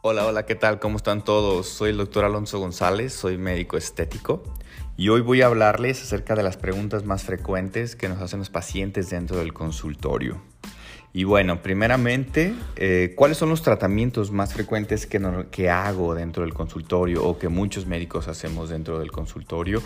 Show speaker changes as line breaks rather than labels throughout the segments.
Hola, hola, ¿qué tal? ¿Cómo están todos? Soy el doctor Alonso González, soy médico estético y hoy voy a hablarles acerca de las preguntas más frecuentes que nos hacen los pacientes dentro del consultorio. Y bueno, primeramente, eh, ¿cuáles son los tratamientos más frecuentes que, que, hago dentro del consultorio o que muchos médicos hacemos dentro del consultorio?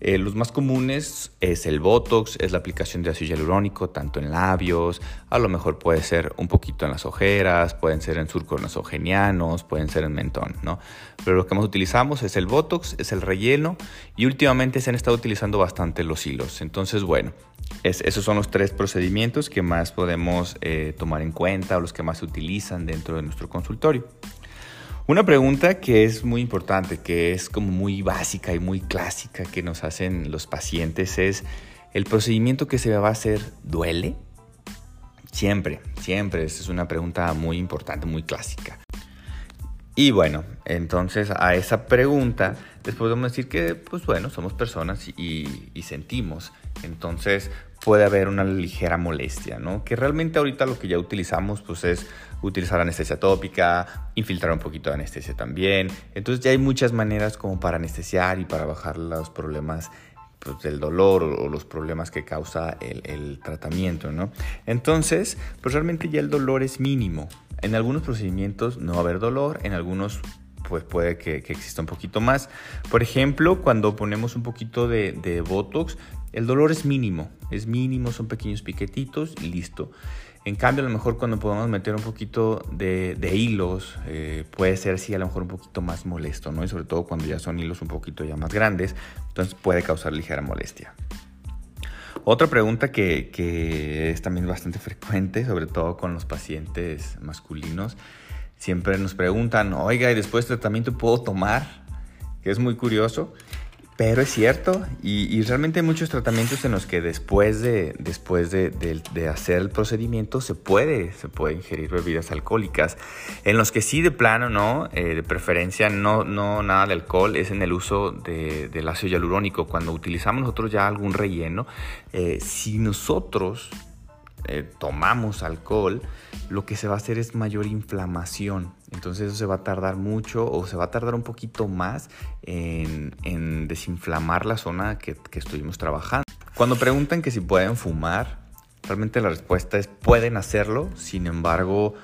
Eh, los más comunes es el Botox, es la aplicación de ácido hialurónico tanto en labios, a lo mejor puede ser un poquito en las ojeras, pueden ser en surcos nasogenianos, pueden ser en mentón, ¿no? Pero lo que más utilizamos es el Botox, es el relleno y últimamente se han estado utilizando bastante los hilos. Entonces, bueno, esos son los tres procedimientos que más podemos eh, tomar en cuenta o los que más se utilizan dentro de nuestro consultorio. Una pregunta que es muy importante, que es como muy básica y muy clásica que nos hacen los pacientes es, ¿el procedimiento que se va a hacer duele? Siempre, siempre, esa es una pregunta muy importante, muy clásica. Y bueno, entonces a esa pregunta les podemos decir que, pues bueno, somos personas y, y sentimos. Entonces puede haber una ligera molestia, ¿no? Que realmente ahorita lo que ya utilizamos pues es utilizar anestesia tópica, infiltrar un poquito de anestesia también. Entonces ya hay muchas maneras como para anestesiar y para bajar los problemas pues, del dolor o, los problemas que causa el, tratamiento, ¿no? Entonces, pues realmente ya el dolor es mínimo. En algunos procedimientos no va a haber dolor, en algunos pues puede que, exista un poquito más. Por ejemplo, cuando ponemos un poquito de, Botox, el dolor es mínimo, es mínimo, son pequeños piquetitos y listo. En cambio, a lo mejor cuando podemos meter un poquito de, hilos, eh, puede ser sí a lo mejor un poquito más molesto, ¿no? Y sobre todo cuando ya son hilos un poquito ya más grandes, entonces puede causar ligera molestia. Otra pregunta que, que es también bastante frecuente, sobre todo con los pacientes masculinos, siempre nos preguntan, oiga, ¿y después de tratamiento puedo tomar? Que es muy curioso. Pero es cierto, y, realmente hay muchos tratamientos en los que después de, después de, hacer el procedimiento se puede, se puede ingerir bebidas alcohólicas. En los que sí de plano, ¿no? Eh, de preferencia no, no nada de alcohol, es en el uso del ácido hialurónico. Cuando utilizamos nosotros ya algún relleno, eh, si nosotros eh, tomamos alcohol, lo que se va a hacer es mayor inflamación. Entonces eso se va a tardar mucho o se va a tardar un poquito más en, desinflamar la zona que, estuvimos trabajando. Cuando preguntan que si pueden fumar, realmente la respuesta es pueden hacerlo, sin embargo,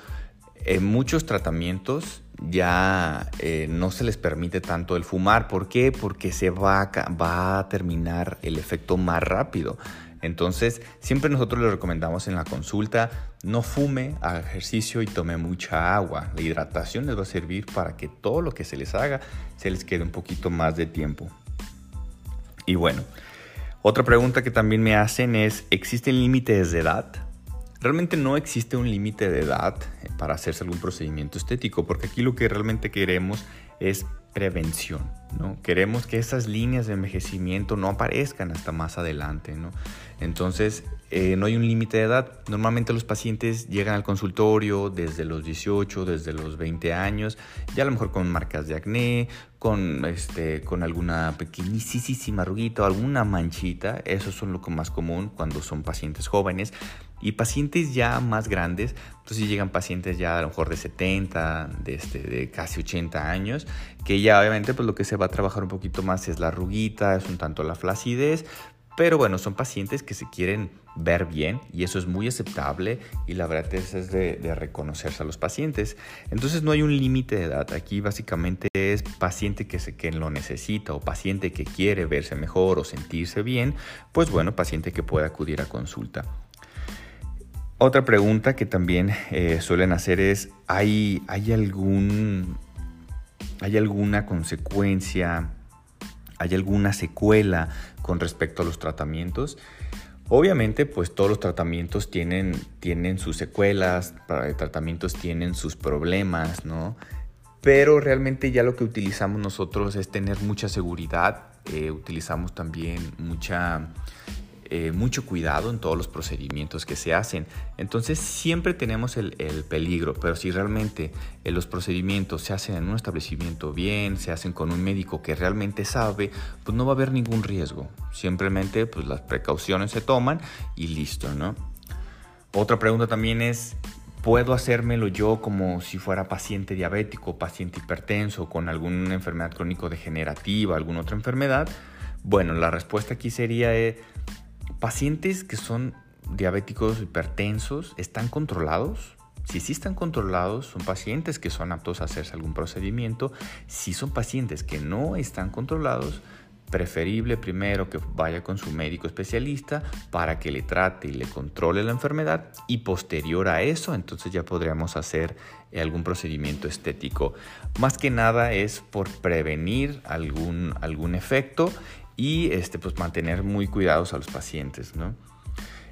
en muchos tratamientos ya eh, no se les permite tanto el fumar. ¿Por qué? Porque se va a terminar el efecto más rápido. Entonces, siempre nosotros le recomendamos en la consulta, no fume, haga ejercicio y tome mucha agua. La hidratación les va a servir para que todo lo que se les haga se les quede un poquito más de tiempo. Y bueno, otra pregunta que también me hacen es, ¿existen límites de edad? Realmente no existe un límite de edad para hacerse algún procedimiento estético, porque aquí lo que realmente queremos es prevención, ¿no? Queremos que esas líneas de envejecimiento no aparezcan hasta más adelante, ¿no? Entonces, eh, no hay un límite de edad. Normalmente los pacientes llegan al consultorio desde los 18, desde los 20 años, ya a lo mejor con marcas de acné, con, este, con alguna pequeñísima arruguita o alguna manchita. Eso es lo más común cuando son pacientes jóvenes. Y pacientes ya más grandes, entonces llegan pacientes ya a lo mejor de 70, de, este, de casi 80 años, que ya obviamente pues lo que se va a trabajar un poquito más es la arruguita, es un tanto la flacidez, pero bueno, son pacientes que se quieren ver bien y eso es muy aceptable y la verdad es, es de, reconocerse a los pacientes. Entonces no hay un límite de edad. Aquí básicamente es paciente que, se, que lo necesita o paciente que quiere verse mejor o sentirse bien, pues bueno, paciente que puede acudir a consulta. Otra pregunta que también eh, suelen hacer es, ¿hay, hay, algún, ¿hay alguna consecuencia, hay alguna secuela con respecto a los tratamientos? Obviamente, pues todos los tratamientos tienen, tienen sus secuelas, tratamientos tienen sus problemas, ¿no? Pero realmente ya lo que utilizamos nosotros es tener mucha seguridad, eh, utilizamos también mucha eh, mucho cuidado en todos los procedimientos que se hacen. Entonces siempre tenemos el, peligro, pero si realmente eh, los procedimientos se hacen en un establecimiento bien, se hacen con un médico que realmente sabe, pues no va a haber ningún riesgo. Simplemente pues las precauciones se toman y listo, ¿no? Otra pregunta también es, puedo hacérmelo yo como si fuera paciente diabético, paciente hipertenso, con alguna enfermedad crónico-degenerativa, alguna otra enfermedad. Bueno, la respuesta aquí sería, eh, pacientes que son diabéticos hipertensos, ¿están controlados? Si sí están controlados, son pacientes que son aptos a hacerse algún procedimiento. Si son pacientes que no están controlados, preferible primero que vaya con su médico especialista para que le trate y le controle la enfermedad y posterior a eso entonces ya podríamos hacer algún procedimiento estético. Más que nada es por prevenir algún, algún efecto y este, pues mantener muy cuidados a los pacientes.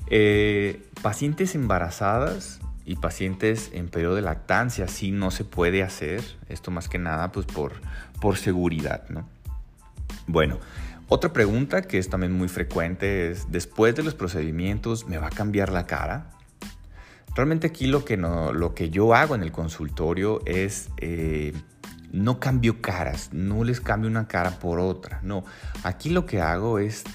Eh, pacientes embarazadas y pacientes en periodo de lactancia sí no se puede hacer, esto más que nada pues por, por seguridad. ¿no? Bueno, otra pregunta que es también muy frecuente es, después de los procedimientos, ¿me va a cambiar la cara? Realmente aquí lo que, no, lo que yo hago en el consultorio es... Eh, no cambio caras, no les cambio una cara por otra, no. Aquí lo que hago es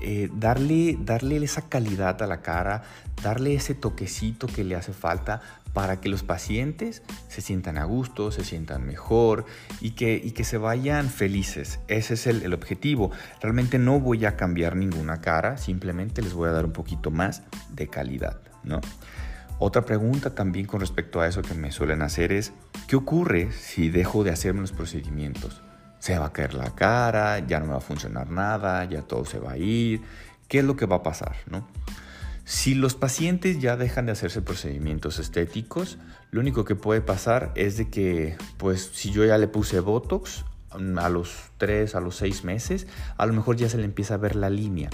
eh, darle, darle esa calidad a la cara, darle ese toquecito que le hace falta para que los pacientes se sientan a gusto, se sientan mejor y que, y que se vayan felices. Ese es el, el, objetivo. Realmente no voy a cambiar ninguna cara, simplemente les voy a dar un poquito más de calidad, ¿no? Otra pregunta también con respecto a eso que me suelen hacer es, ¿qué ocurre si dejo de hacerme los procedimientos? se va a caer la cara, ya no me va a funcionar nada, ya todo se va a ir. ¿Qué es lo que va a pasar? Si los pacientes ya dejan de hacerse procedimientos estéticos, lo único que puede pasar es de que, pues, si yo ya le puse Botox a los 3, a los 6 meses, a lo mejor ya se le empieza a ver la línea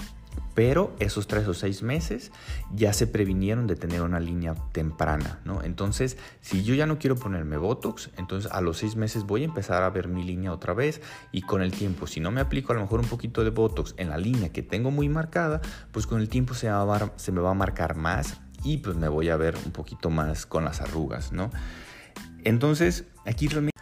pero esos tres o seis meses ya se previnieron de tener una línea temprana, ¿no? Entonces, si yo ya no quiero ponerme Botox, entonces a los seis meses voy a empezar a ver mi línea otra vez y con el tiempo, si no me aplico a lo mejor un poquito de Botox en la línea que tengo muy marcada, pues con el tiempo se, va se me va a marcar más y pues me voy a ver un poquito más con las arrugas, ¿no? Entonces, aquí realmente...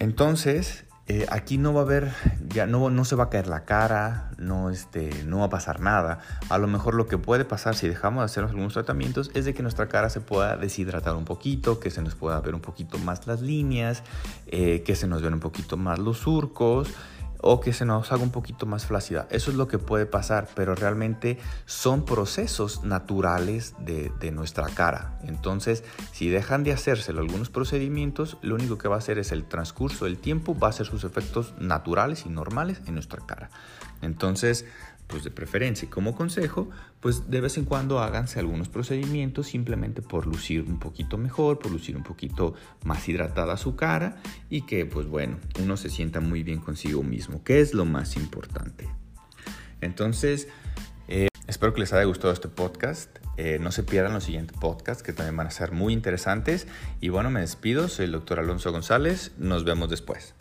Entonces, eh, aquí no va a haber, ya no, no se va a caer la cara, no, este, no va a pasar nada. A lo mejor lo que puede pasar si dejamos de hacer algunos tratamientos es de que nuestra cara se pueda deshidratar un poquito, que se nos pueda ver un poquito más las líneas, eh, que se nos vean un poquito más los surcos o que se nos haga un poquito más flácida. Eso es lo que puede pasar, pero realmente son procesos naturales de, nuestra cara. Entonces, si dejan de hacérselo algunos procedimientos, lo único que va a hacer es el transcurso del tiempo, va a ser sus efectos naturales y normales en nuestra cara. Entonces, pues de preferencia y como consejo, pues de vez en cuando háganse algunos procedimientos simplemente por lucir un poquito mejor, por lucir un poquito más hidratada su cara y que pues bueno, uno se sienta muy bien consigo mismo, que es lo más importante. Entonces, eh, espero que les haya gustado este podcast. Eh, no se pierdan los siguientes podcasts que también van a ser muy interesantes. Y bueno, me despido. Soy el doctor Alonso González. Nos vemos después.